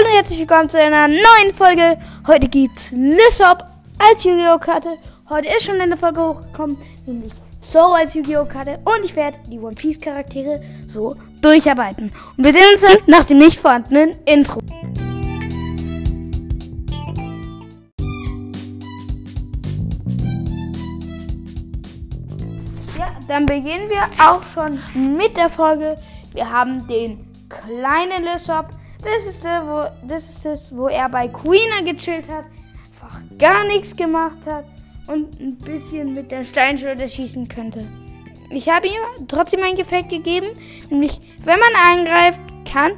Hallo und herzlich willkommen zu einer neuen Folge. Heute gibt's Lissop als Yu-Gi-Oh! Karte. Heute ist schon eine Folge hochgekommen, nämlich So als Yu-Gi-Oh! Karte. Und ich werde die One Piece Charaktere so durcharbeiten. Und wir sehen uns dann nach dem nicht vorhandenen Intro. Ja, dann beginnen wir auch schon mit der Folge. Wir haben den kleinen Lissop. Das ist, der, wo, das ist das, wo er bei Queener gechillt hat, einfach gar nichts gemacht hat und ein bisschen mit der Steinschleuder schießen könnte. Ich habe ihm trotzdem ein Effekt gegeben, nämlich wenn man angreift, kann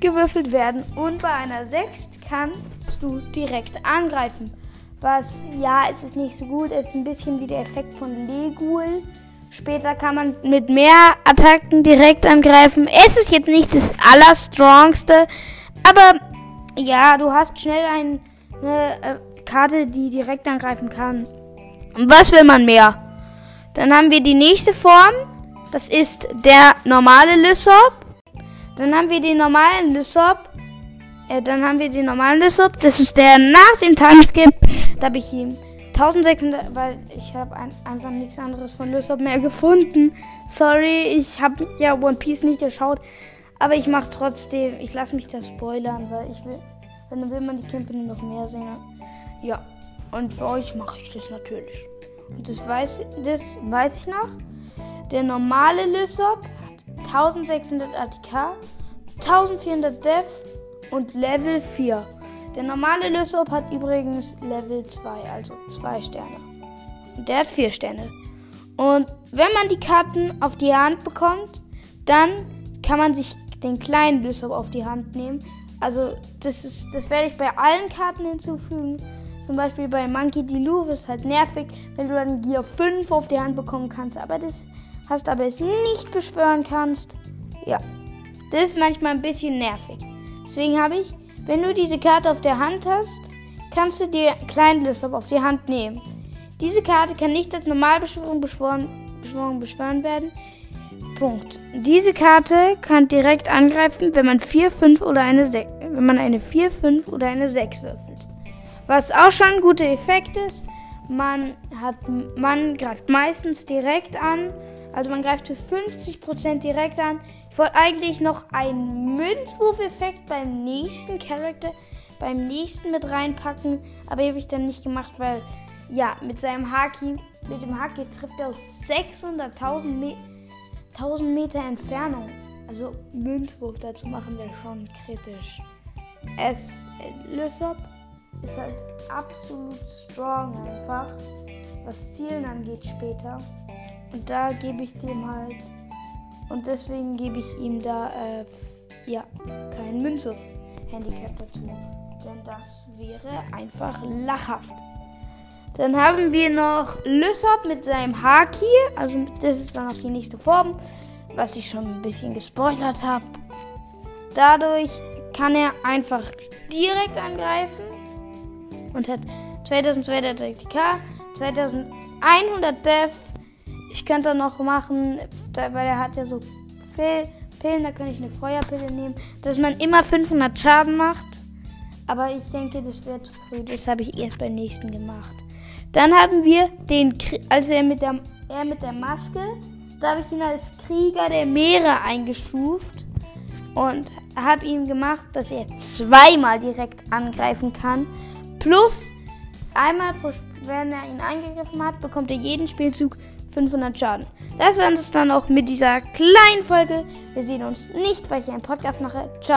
gewürfelt werden und bei einer 6 kannst du direkt angreifen. Was, ja, es ist nicht so gut, es ist ein bisschen wie der Effekt von Legul. Später kann man mit mehr Attacken direkt angreifen. Es ist jetzt nicht das allerstrongste, aber ja, du hast schnell ein, eine äh, Karte, die direkt angreifen kann. Und was will man mehr? Dann haben wir die nächste Form. Das ist der normale Lysop. Dann haben wir den normalen Lysop. Äh, dann haben wir den normalen Lysop. Das ist der nach dem Timeskip. Da habe ich ihm 1600, weil ich habe ein, einfach nichts anderes von Lysop mehr gefunden. Sorry, ich habe ja One Piece nicht geschaut. Aber ich mache trotzdem, ich lasse mich da spoilern, weil ich will, dann will man die Kämpfe noch mehr sehen. Ja, und für euch mache ich das natürlich. Und das weiß, das weiß ich noch. Der normale Lysop hat 1600 ATK, 1400 Def und Level 4. Der normale Lysop hat übrigens Level 2, also 2 Sterne. Und der hat 4 Sterne. Und wenn man die Karten auf die Hand bekommt, dann kann man sich den kleinen Lysop auf die Hand nehmen. Also das, ist, das werde ich bei allen Karten hinzufügen. Zum Beispiel bei Monkey D. Louvre ist halt nervig, wenn du dann Gear 5 auf die Hand bekommen kannst, aber das hast aber es nicht beschwören kannst. Ja, das ist manchmal ein bisschen nervig. Deswegen habe ich wenn du diese Karte auf der Hand hast, kannst du dir Kleinlissop auf die Hand nehmen. Diese Karte kann nicht als Normalbeschwörung beschworen, Beschwörung beschworen werden. Punkt. Diese Karte kann direkt angreifen, wenn man 4, 5 oder eine 6, wenn man eine 4, 5 oder eine 6 würfelt. Was auch schon ein guter Effekt ist, man hat man greift meistens direkt an, also man greift für 50% direkt an. Ich wollte eigentlich noch einen Münzwurf-Effekt beim nächsten Charakter, beim nächsten mit reinpacken, aber habe ich dann nicht gemacht, weil ja, mit seinem Haki, mit dem Haki trifft er aus 600.000 Me Meter Entfernung. Also Münzwurf dazu machen wäre schon kritisch. Es Lysop ist halt absolut strong einfach, was Zielen angeht später. Und da gebe ich dem halt und deswegen gebe ich ihm da, äh, ja, kein Münzwurf-Handicap dazu. Denn das wäre einfach lachhaft. Dann haben wir noch Lysop mit seinem Haki. Also das ist dann auch die nächste Form, was ich schon ein bisschen gespoilert habe. Dadurch kann er einfach direkt angreifen und hat 2200 DK, 2100 Def ich könnte noch machen, weil er hat ja so Pillen, da könnte ich eine Feuerpille nehmen, dass man immer 500 Schaden macht. Aber ich denke, das wäre zu früh. Das habe ich erst beim nächsten gemacht. Dann haben wir den, also er mit der, er mit der Maske, da habe ich ihn als Krieger der Meere eingestuft und habe ihm gemacht, dass er zweimal direkt angreifen kann. Plus einmal, wenn er ihn angegriffen hat, bekommt er jeden Spielzug 500 Schaden. Das war es dann auch mit dieser kleinen Folge. Wir sehen uns nicht, weil ich einen Podcast mache. Ciao.